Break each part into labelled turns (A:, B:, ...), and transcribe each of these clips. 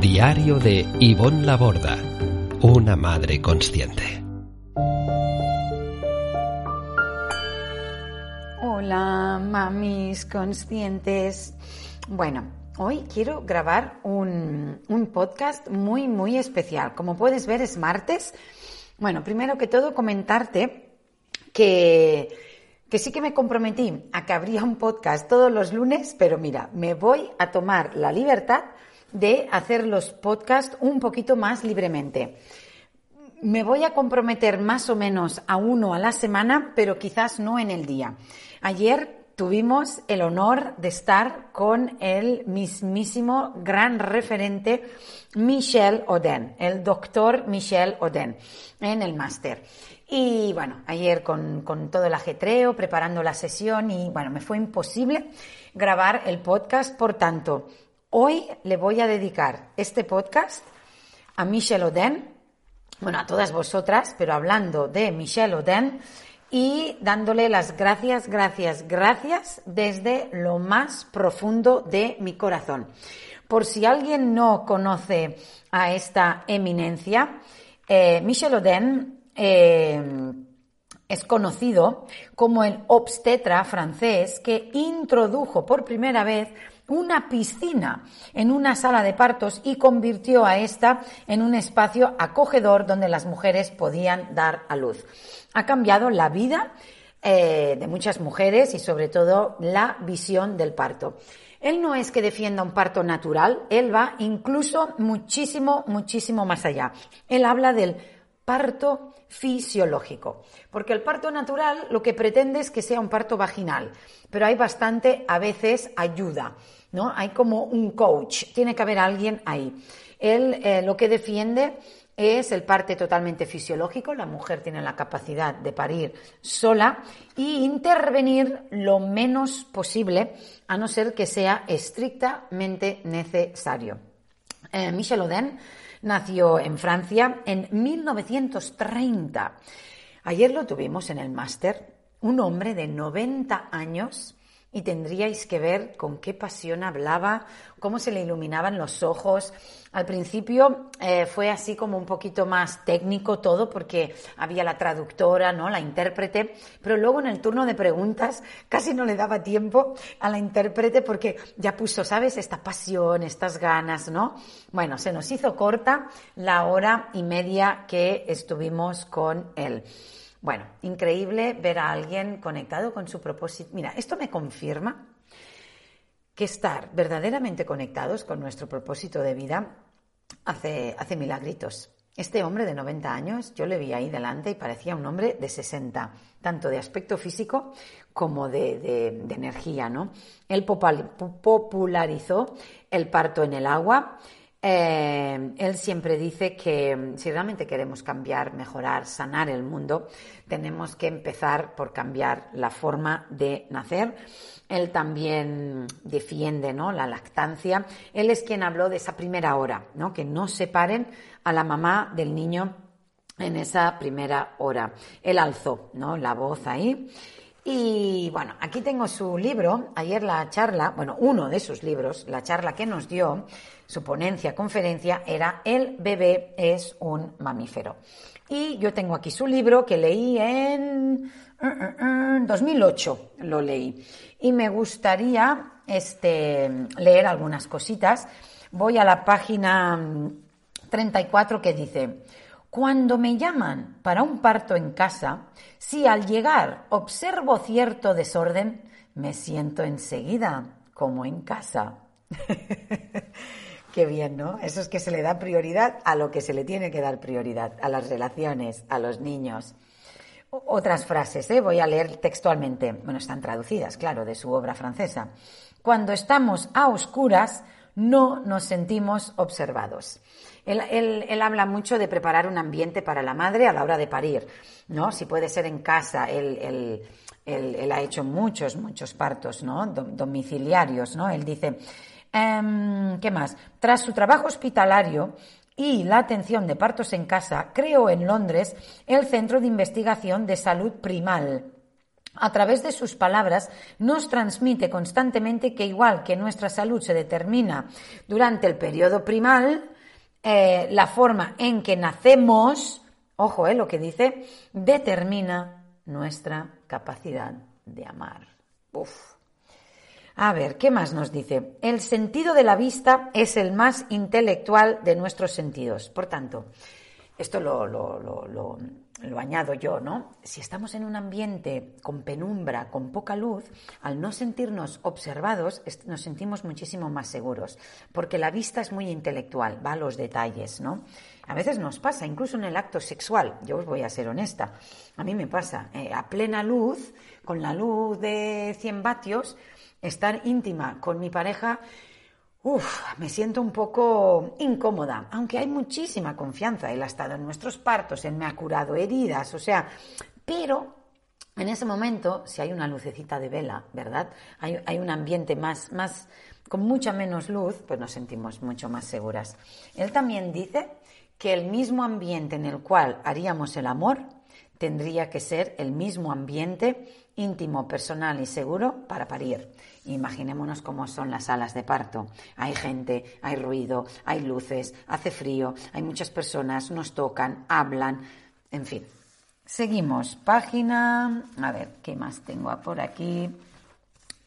A: Diario de Ivonne Laborda, una madre consciente.
B: Hola, mamis conscientes. Bueno, hoy quiero grabar un, un podcast muy, muy especial. Como puedes ver, es martes. Bueno, primero que todo, comentarte que que sí que me comprometí a que habría un podcast todos los lunes, pero mira, me voy a tomar la libertad de hacer los podcasts un poquito más libremente. Me voy a comprometer más o menos a uno a la semana, pero quizás no en el día. Ayer tuvimos el honor de estar con el mismísimo gran referente Michel Oden, el doctor Michel Oden, en el máster. Y bueno, ayer con, con, todo el ajetreo, preparando la sesión y bueno, me fue imposible grabar el podcast, por tanto, Hoy le voy a dedicar este podcast a Michelle Oden, bueno, a todas vosotras, pero hablando de Michelle Oden y dándole las gracias, gracias, gracias desde lo más profundo de mi corazón. Por si alguien no conoce a esta eminencia, eh, Michel Oden eh, es conocido como el obstetra francés que introdujo por primera vez una piscina en una sala de partos y convirtió a esta en un espacio acogedor donde las mujeres podían dar a luz. Ha cambiado la vida eh, de muchas mujeres y sobre todo la visión del parto. Él no es que defienda un parto natural, él va incluso muchísimo, muchísimo más allá. Él habla del parto fisiológico, porque el parto natural lo que pretende es que sea un parto vaginal, pero hay bastante, a veces, ayuda. ¿no? Hay como un coach, tiene que haber alguien ahí. Él eh, lo que defiende es el parte totalmente fisiológico, la mujer tiene la capacidad de parir sola y intervenir lo menos posible, a no ser que sea estrictamente necesario. Eh, Michel Oden nació en Francia en 1930. Ayer lo tuvimos en el máster, un hombre de 90 años y tendríais que ver con qué pasión hablaba, cómo se le iluminaban los ojos. Al principio eh, fue así como un poquito más técnico todo porque había la traductora, ¿no? La intérprete, pero luego en el turno de preguntas casi no le daba tiempo a la intérprete porque ya puso, ¿sabes? Esta pasión, estas ganas, ¿no? Bueno, se nos hizo corta la hora y media que estuvimos con él. Bueno, increíble ver a alguien conectado con su propósito. Mira, esto me confirma que estar verdaderamente conectados con nuestro propósito de vida hace, hace milagritos. Este hombre de 90 años, yo le vi ahí delante y parecía un hombre de 60, tanto de aspecto físico como de, de energía, ¿no? Él popularizó el parto en el agua, eh, él siempre dice que mm, si realmente queremos cambiar, mejorar, sanar el mundo, tenemos que empezar por cambiar la forma de nacer. Él también defiende ¿no? la lactancia. Él es quien habló de esa primera hora, ¿no? que no separen a la mamá del niño en esa primera hora. Él alzó ¿no? la voz ahí y bueno, aquí tengo su libro, ayer la charla, bueno, uno de sus libros, la charla que nos dio, su ponencia, conferencia, era El bebé es un mamífero. Y yo tengo aquí su libro que leí en 2008, lo leí. Y me gustaría este, leer algunas cositas. Voy a la página 34 que dice, cuando me llaman para un parto en casa, si al llegar observo cierto desorden, me siento enseguida como en casa. Qué bien, ¿no? Eso es que se le da prioridad a lo que se le tiene que dar prioridad, a las relaciones, a los niños. Otras frases, ¿eh? voy a leer textualmente. Bueno, están traducidas, claro, de su obra francesa. Cuando estamos a oscuras, no nos sentimos observados. Él, habla mucho de preparar un ambiente para la madre a la hora de parir, ¿no? Si puede ser en casa, él, ha hecho muchos, muchos partos, ¿no? Domiciliarios, ¿no? Él dice, em, ¿qué más? Tras su trabajo hospitalario, y la atención de partos en casa, creó en Londres el Centro de Investigación de Salud Primal. A través de sus palabras nos transmite constantemente que igual que nuestra salud se determina durante el periodo primal, eh, la forma en que nacemos, ojo, eh, lo que dice, determina nuestra capacidad de amar. Uf. A ver, ¿qué más nos dice? El sentido de la vista es el más intelectual de nuestros sentidos. Por tanto, esto lo, añado yo, ¿no? Si estamos en un ambiente con penumbra, con poca luz, al no sentirnos observados, nos sentimos muchísimo más seguros, porque la vista es muy intelectual, va a los detalles, ¿no? A veces nos pasa, incluso en el acto sexual, yo os voy a ser honesta, a mí me pasa, eh, a plena luz, con la luz de 100 vatios, estar íntima con mi pareja, uff, me siento un poco incómoda, aunque hay muchísima confianza. Él ha estado en nuestros partos, él me ha curado heridas, o sea, pero en ese momento, si hay una lucecita de vela, ¿verdad? Hay, hay un ambiente más, más, con mucha menos luz, pues nos sentimos mucho más seguras. Él también dice que el mismo ambiente en el cual haríamos el amor tendría que ser el mismo ambiente íntimo, personal y seguro para parir. Imaginémonos cómo son las salas de parto. Hay gente, hay ruido, hay luces, hace frío, hay muchas personas, nos tocan, hablan, en fin. Seguimos. Página, a ver, ¿qué más tengo por aquí?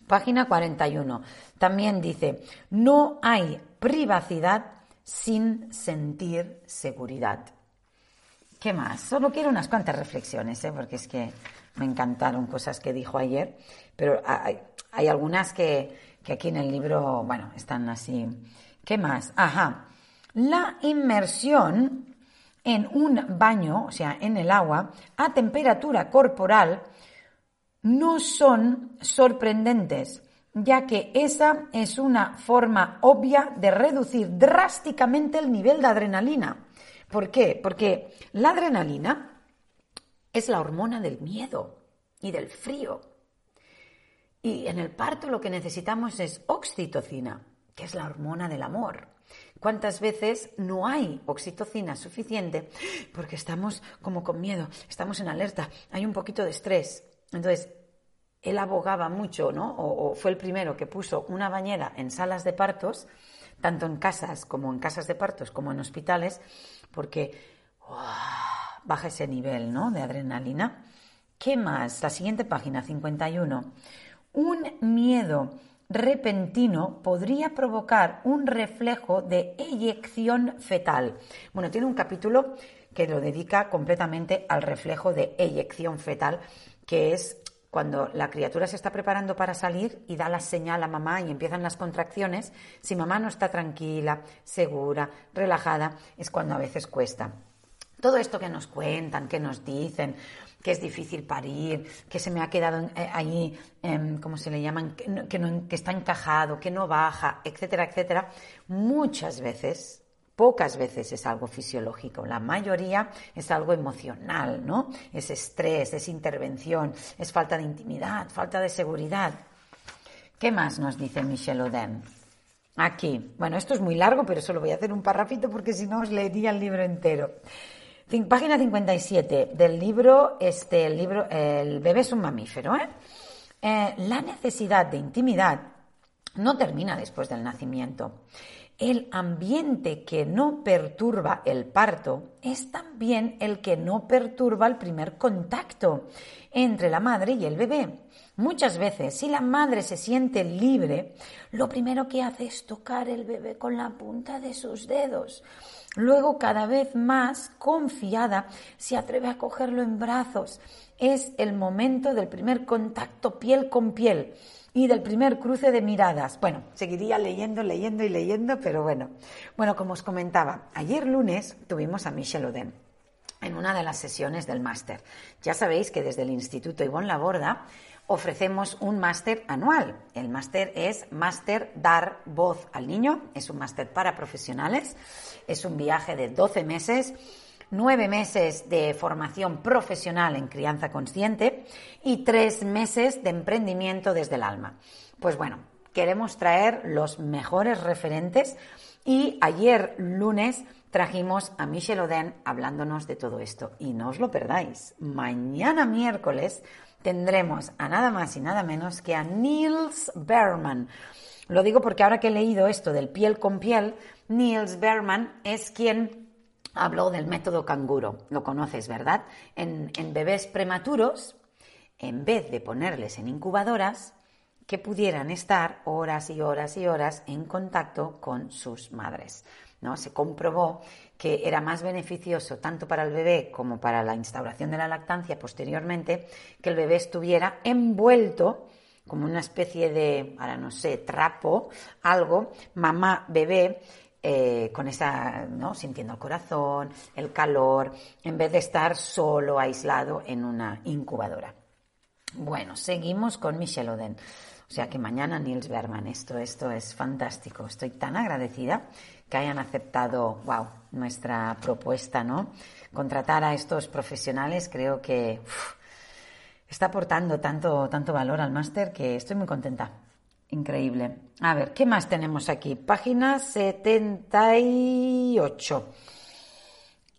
B: Página 41. También dice, no hay privacidad sin sentir seguridad. ¿Qué más? Solo quiero unas cuantas reflexiones, ¿eh? porque es que me encantaron cosas que dijo ayer, pero hay, hay algunas que, que aquí en el libro, bueno, están así. ¿Qué más? Ajá. La inmersión en un baño, o sea, en el agua, a temperatura corporal, no son sorprendentes, ya que esa es una forma obvia de reducir drásticamente el nivel de adrenalina. ¿Por qué? Porque la adrenalina es la hormona del miedo y del frío. Y en el parto lo que necesitamos es oxitocina, que es la hormona del amor. ¿Cuántas veces no hay oxitocina suficiente porque estamos como con miedo, estamos en alerta, hay un poquito de estrés? Entonces, él abogaba mucho, ¿no? O, fue el primero que puso una bañera en salas de partos, tanto en casas como en casas de partos como en hospitales, porque baja ese nivel, ¿no? De adrenalina. ¿Qué más? La siguiente página, 51. Un miedo repentino podría provocar un reflejo de eyección fetal. Bueno, tiene un capítulo que lo dedica completamente al reflejo de eyección fetal, que es cuando la criatura se está preparando para salir y da la señal a mamá y empiezan las contracciones, si mamá no está tranquila, segura, relajada, es cuando a veces cuesta. Todo esto que nos cuentan, que nos dicen, que es difícil parir, que se me ha quedado eh, ahí, em, ¿cómo se le llaman? Que, que está encajado, que no baja, etcétera, etcétera, muchas veces Pocas veces es algo fisiológico, la mayoría es algo emocional, ¿no? Es estrés, es intervención, es falta de intimidad, falta de seguridad. ¿Qué más nos dice Michel Oden? Aquí. Bueno, esto es muy largo, pero solo voy a hacer un parrafito porque si no os leería el libro entero. Página 57 del libro, este, el libro, el bebé es un mamífero, ¿eh? Eh, la necesidad de intimidad no termina después del nacimiento. El ambiente que no perturba el parto es también el que no perturba el primer contacto entre la madre y el bebé. Muchas veces, si la madre se siente libre, lo primero que hace es tocar el bebé con la punta de sus dedos. Luego, cada vez más confiada, se atreve a cogerlo en brazos. Es el momento del primer contacto piel con piel y del primer cruce de miradas. Bueno, seguiría leyendo, leyendo y leyendo, pero bueno. Bueno, como os comentaba, ayer lunes tuvimos a Michelle Oden en una de las sesiones del máster. Ya sabéis que desde el Instituto Ivonne Laborda ofrecemos un máster anual. El máster es Máster Dar Voz al Niño, es un máster para profesionales, es un viaje de 12 meses, 9 meses de formación profesional en crianza consciente y 3 meses de emprendimiento desde el alma. Pues bueno, queremos traer los mejores referentes y ayer lunes trajimos a Michelle Oden hablándonos de todo esto. Y no os lo perdáis. Mañana miércoles tendremos a nada más y nada menos que a Niels Berman. Lo digo porque ahora que he leído esto del piel con piel, Niels Berman es quien habló del método canguro. Lo conoces, ¿verdad? En, en bebés prematuros, en vez de ponerles en incubadoras, que pudieran estar horas y horas y horas en contacto con sus madres. ¿no? Se comprobó que era más beneficioso tanto para el bebé como para la instauración de la lactancia posteriormente que el bebé estuviera envuelto como una especie de, ahora no sé, trapo, algo, mamá, bebé, eh, con esa, ¿no? Sintiendo el corazón, el calor, en vez de estar solo, aislado en una incubadora. Bueno, seguimos con Michelle Oden. O sea que mañana Niels Berman, esto, esto es fantástico. Estoy tan agradecida que hayan aceptado, wow, nuestra propuesta, ¿no? Contratar a estos profesionales creo que está aportando tanto, tanto valor al máster que estoy muy contenta. Increíble. A ver, ¿qué más tenemos aquí? Página 78.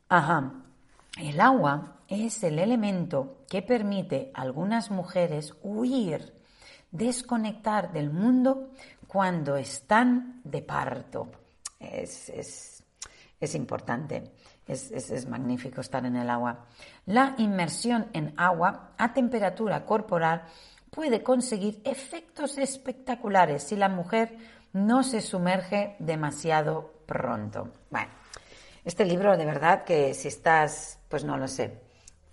B: Ajá. El agua es el elemento que permite a algunas mujeres huir, desconectar del mundo cuando están de parto es, es, importante. Es, es, magnífico estar en el agua. La inmersión en agua a temperatura corporal puede conseguir efectos espectaculares si la mujer no se sumerge demasiado pronto. Bueno, este libro de verdad que si estás, pues no lo sé,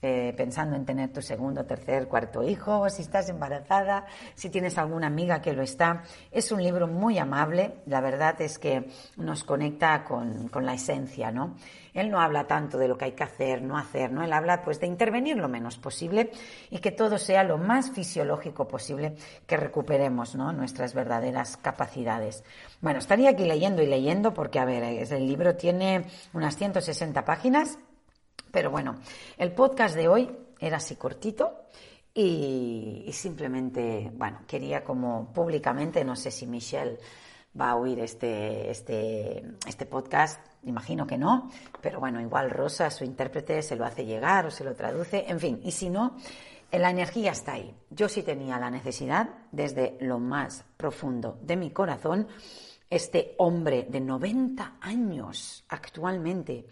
B: eh, pensando en tener tu segundo, tercer, cuarto hijo, si estás embarazada, si tienes alguna amiga que lo está. Es un libro muy amable, la verdad es que nos conecta con, con, la esencia, ¿no? Él no habla tanto de lo que hay que hacer, no hacer, ¿no? Él habla pues de intervenir lo menos posible y que todo sea lo más fisiológico posible, que recuperemos, ¿no? Nuestras verdaderas capacidades. Bueno, estaría aquí leyendo y leyendo porque, a ver, el libro tiene unas 160 páginas pero bueno, el podcast de hoy era así cortito y, simplemente, bueno, quería como públicamente, no sé si Michelle va a oír este, este, este podcast, imagino que no, pero bueno, igual Rosa, su intérprete, se lo hace llegar o se lo traduce, en fin, y si no, la energía está ahí. Yo sí tenía la necesidad, desde lo más profundo de mi corazón, este hombre de 90 años actualmente,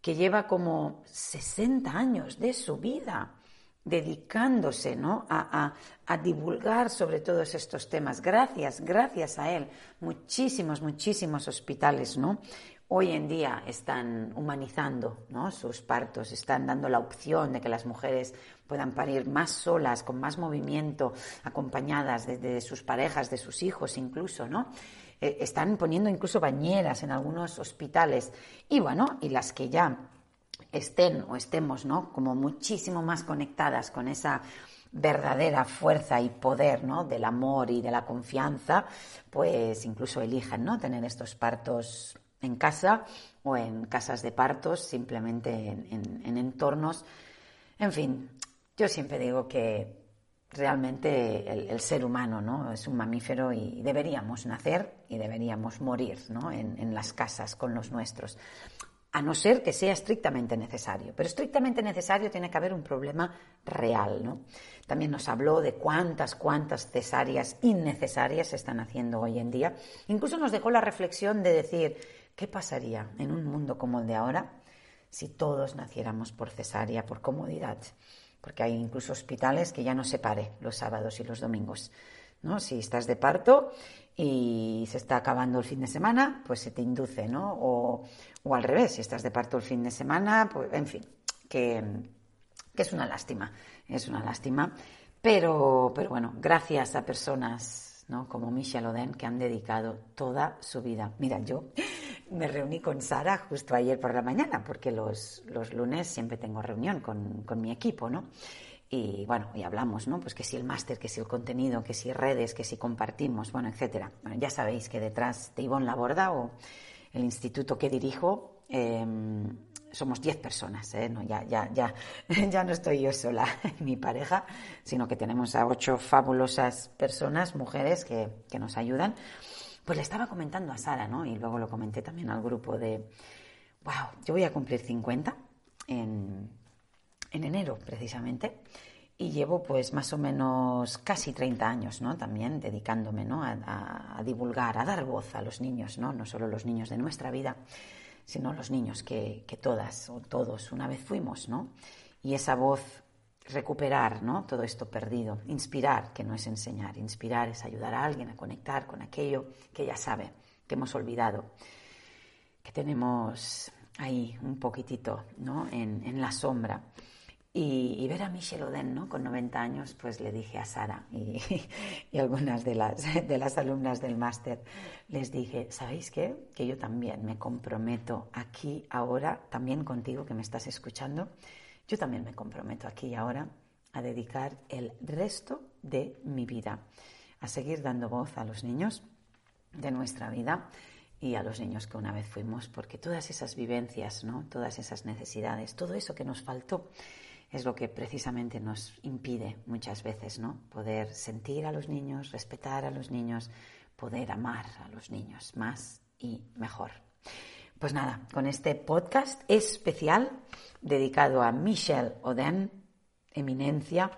B: que lleva como 60 años de su vida dedicándose ¿no? a, divulgar sobre todos estos temas. Gracias, gracias a él, muchísimos, muchísimos hospitales ¿no? hoy en día están humanizando ¿no? sus partos, están dando la opción de que las mujeres puedan parir más solas, con más movimiento, acompañadas de, sus parejas, de sus hijos incluso, ¿no? Eh, están poniendo incluso bañeras en algunos hospitales y bueno, y las que ya estén o estemos, ¿no? Como muchísimo más conectadas con esa verdadera fuerza y poder, ¿no? Del amor y de la confianza, pues incluso elijan, ¿no? Tener estos partos en casa o en casas de partos, simplemente en entornos. En fin, yo siempre digo que realmente el, ser humano ¿no? es un mamífero y deberíamos nacer y deberíamos morir ¿no? en, las casas con los nuestros. a no ser que sea estrictamente necesario. Pero estrictamente necesario tiene que haber un problema real, ¿no? También nos habló de cuántas, cuántas cesáreas innecesarias se están haciendo hoy en día. Incluso nos dejó la reflexión de decir, ¿qué pasaría en un mundo como el de ahora si todos naciéramos por cesárea, por comodidad? Porque hay incluso hospitales que ya no se pare los sábados y los domingos. ¿no? Si estás de parto y se está acabando el fin de semana, pues se te induce, ¿no? O, al revés, si estás de parto el fin de semana, pues en fin, que, es una lástima, es una lástima. Pero, pero bueno, gracias a personas ¿no? como Michelle Oden que han dedicado toda su vida. Mira, yo me reuní con Sara justo ayer por la mañana, porque los, los lunes siempre tengo reunión con, con mi equipo, ¿no? y bueno, y hablamos, ¿no? Pues que si el máster, que si el contenido, que si redes, que si compartimos, bueno, etcétera. Bueno, ya sabéis que detrás de Ivonne Laborda o el instituto que dirijo em, somos 10 personas, ¿eh? No, ya, ya, ya, ya no estoy yo sola, mi pareja, sino que tenemos a ocho fabulosas personas, mujeres, que, que nos ayudan. Pues le estaba comentando a Sara, ¿no? Y luego lo comenté también al grupo de, wow, yo voy a cumplir 50 en en enero precisamente y llevo pues más o menos casi 30 años, ¿no? También dedicándome, ¿no? A, divulgar, a dar voz a los niños, ¿no? No solo los niños de nuestra vida, sino los niños que, que todas o todos una vez fuimos, ¿no? Y esa voz recuperar, ¿no? Todo esto perdido, inspirar, que no es enseñar, inspirar es ayudar a alguien a conectar con aquello que ya sabe, que hemos olvidado, que tenemos ahí un poquitito, ¿no? En, la sombra. Y, ver a Michelle Oden, ¿no? Con 90 años, pues le dije a Sara y, y algunas de las, de las alumnas del máster, les dije, ¿sabéis qué? Que yo también me comprometo aquí, ahora, también contigo que me estás escuchando, yo también me comprometo aquí y ahora a dedicar el resto de mi vida a seguir dando voz a los niños de nuestra vida y a los niños que una vez fuimos, porque todas esas vivencias, ¿no? Todas esas necesidades, todo eso que nos faltó, es lo que precisamente nos impide muchas veces, ¿no? Poder sentir a los niños, respetar a los niños, poder amar a los niños más y mejor. Pues nada, con este podcast especial dedicado a Michelle Oden, eminencia,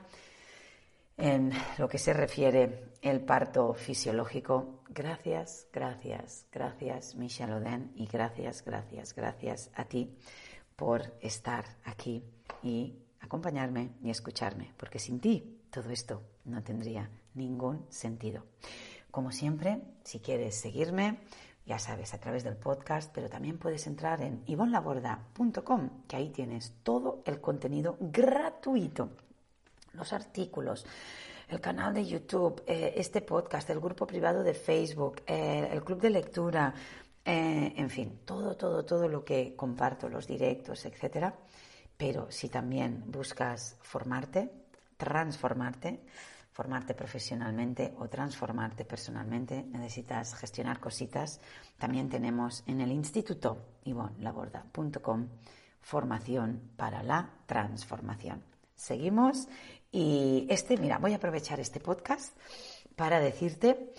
B: en lo que se refiere el parto fisiológico. Gracias, gracias, gracias Michelle Oden y gracias, gracias, gracias a ti por estar aquí y acompañarme y escucharme, porque sin ti todo esto no tendría ningún sentido. Como siempre, si quieres seguirme, ya sabes, a través del podcast, pero también puedes entrar en ivonlaborda.com, que ahí tienes todo el contenido gratuito, los artículos, el canal de YouTube, eh, este podcast, el grupo privado de Facebook, eh, el club de lectura, eh, en fin, todo, todo, todo lo que comparto, los directos, etcétera. Pero si también buscas formarte, transformarte, formarte profesionalmente o transformarte personalmente, necesitas gestionar cositas, también tenemos en el instituto ivonlaborda.com formación para la transformación. Seguimos y este, mira, voy a aprovechar este podcast para decirte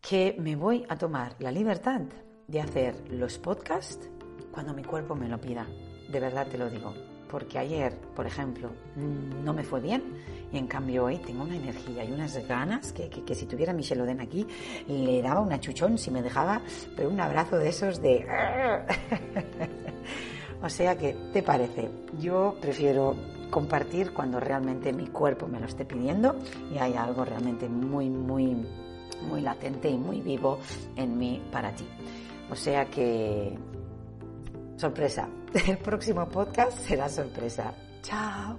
B: que me voy a tomar la libertad de hacer los podcasts cuando mi cuerpo me lo pida de verdad te lo digo. Porque ayer, por ejemplo, no me fue bien y en cambio hoy tengo una energía y unas ganas que, que, si tuviera Michelle Oden aquí le daba una chuchón si me dejaba, pero un abrazo de esos de... o sea que, ¿te parece? Yo prefiero compartir cuando realmente mi cuerpo me lo esté pidiendo y hay algo realmente muy, muy, muy latente y muy vivo en mí para ti. O sea que sorpresa. El próximo podcast será sorpresa. Chao.